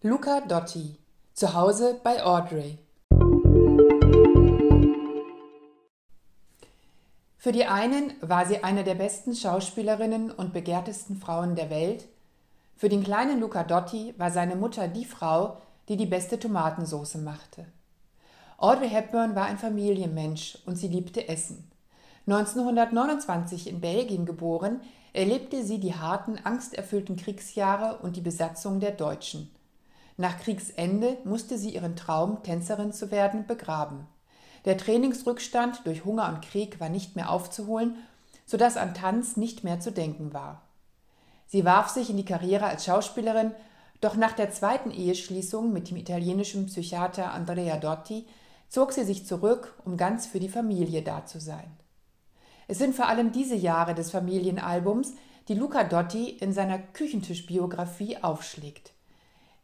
Luca Dotti zu Hause bei Audrey. Für die einen war sie eine der besten Schauspielerinnen und begehrtesten Frauen der Welt. Für den kleinen Luca Dotti war seine Mutter die Frau, die die beste Tomatensauce machte. Audrey Hepburn war ein Familienmensch und sie liebte Essen. 1929 in Belgien geboren, erlebte sie die harten, angsterfüllten Kriegsjahre und die Besatzung der Deutschen. Nach Kriegsende musste sie ihren Traum, Tänzerin zu werden, begraben. Der Trainingsrückstand durch Hunger und Krieg war nicht mehr aufzuholen, sodass an Tanz nicht mehr zu denken war. Sie warf sich in die Karriere als Schauspielerin, doch nach der zweiten Eheschließung mit dem italienischen Psychiater Andrea Dotti zog sie sich zurück, um ganz für die Familie da zu sein. Es sind vor allem diese Jahre des Familienalbums, die Luca Dotti in seiner Küchentischbiografie aufschlägt.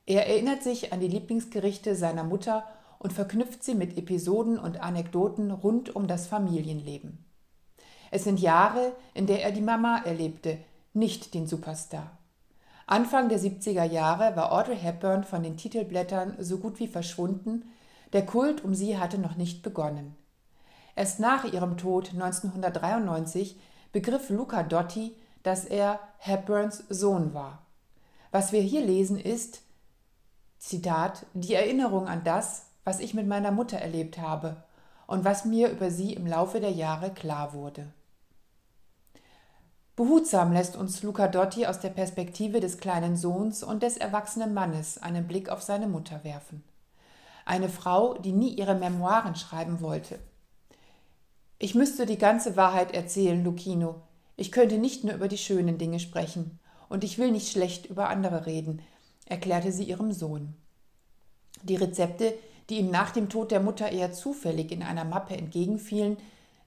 Er erinnert sich an die Lieblingsgerichte seiner Mutter und verknüpft sie mit Episoden und Anekdoten rund um das Familienleben. Es sind Jahre, in der er die Mama erlebte, nicht den Superstar. Anfang der 70er Jahre war Audrey Hepburn von den Titelblättern so gut wie verschwunden, der Kult um sie hatte noch nicht begonnen. Erst nach ihrem Tod 1993 begriff Luca Dotti, dass er Hepburns Sohn war. Was wir hier lesen ist, Zitat, die Erinnerung an das, was ich mit meiner Mutter erlebt habe und was mir über sie im Laufe der Jahre klar wurde. Behutsam lässt uns Luca Dotti aus der Perspektive des kleinen Sohns und des erwachsenen Mannes einen Blick auf seine Mutter werfen. Eine Frau, die nie ihre Memoiren schreiben wollte. Ich müsste die ganze Wahrheit erzählen, Lucino. Ich könnte nicht nur über die schönen Dinge sprechen. Und ich will nicht schlecht über andere reden, erklärte sie ihrem Sohn. Die Rezepte, die ihm nach dem Tod der Mutter eher zufällig in einer Mappe entgegenfielen,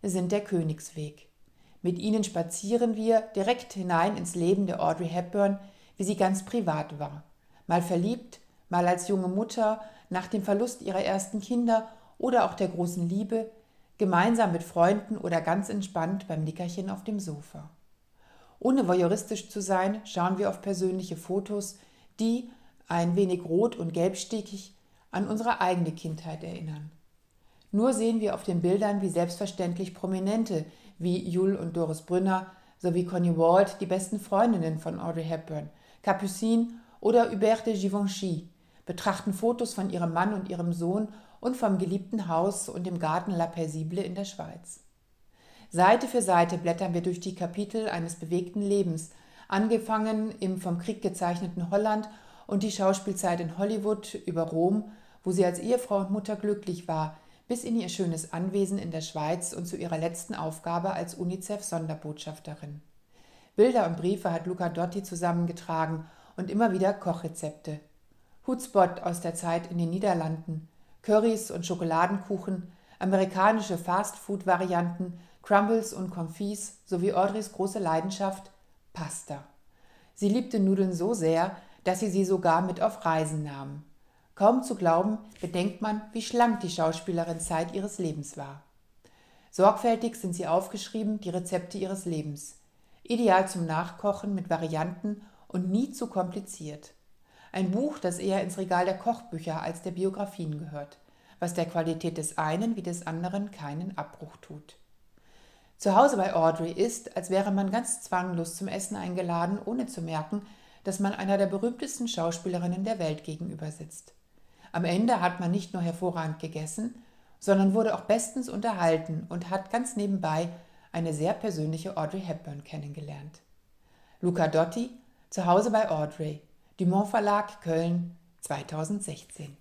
sind der Königsweg. Mit ihnen spazieren wir direkt hinein ins Leben der Audrey Hepburn, wie sie ganz privat war. Mal verliebt, mal als junge Mutter, nach dem Verlust ihrer ersten Kinder oder auch der großen Liebe, gemeinsam mit Freunden oder ganz entspannt beim Nickerchen auf dem Sofa. Ohne voyeuristisch zu sein, schauen wir auf persönliche Fotos, die, ein wenig rot und gelbstickig, an unsere eigene Kindheit erinnern. Nur sehen wir auf den Bildern, wie selbstverständlich Prominente wie Jules und Doris Brünner sowie Connie Wald die besten Freundinnen von Audrey Hepburn, Capucine oder Hubert de Givenchy, betrachten Fotos von ihrem Mann und ihrem Sohn und vom geliebten Haus und dem Garten La Paisible in der Schweiz. Seite für Seite blättern wir durch die Kapitel eines bewegten Lebens, angefangen im vom Krieg gezeichneten Holland und die Schauspielzeit in Hollywood über Rom, wo sie als Ehefrau und Mutter glücklich war, bis in ihr schönes Anwesen in der Schweiz und zu ihrer letzten Aufgabe als UNICEF-Sonderbotschafterin. Bilder und Briefe hat Luca Dotti zusammengetragen und immer wieder Kochrezepte. Hutspot aus der Zeit in den Niederlanden, Currys und Schokoladenkuchen, amerikanische Fastfood-Varianten, Crumbles und Confits sowie Audreys große Leidenschaft Pasta. Sie liebte Nudeln so sehr, dass sie sie sogar mit auf Reisen nahm. Kaum zu glauben, bedenkt man, wie schlank die Schauspielerin Zeit ihres Lebens war. Sorgfältig sind sie aufgeschrieben, die Rezepte ihres Lebens. Ideal zum Nachkochen mit Varianten und nie zu kompliziert. Ein Buch, das eher ins Regal der Kochbücher als der Biografien gehört, was der Qualität des einen wie des anderen keinen Abbruch tut. Zu Hause bei Audrey ist, als wäre man ganz zwanglos zum Essen eingeladen, ohne zu merken, dass man einer der berühmtesten Schauspielerinnen der Welt gegenüber sitzt. Am Ende hat man nicht nur hervorragend gegessen, sondern wurde auch bestens unterhalten und hat ganz nebenbei eine sehr persönliche Audrey Hepburn kennengelernt. Luca Dotti, zu Hause bei Audrey, Dumont Verlag Köln 2016.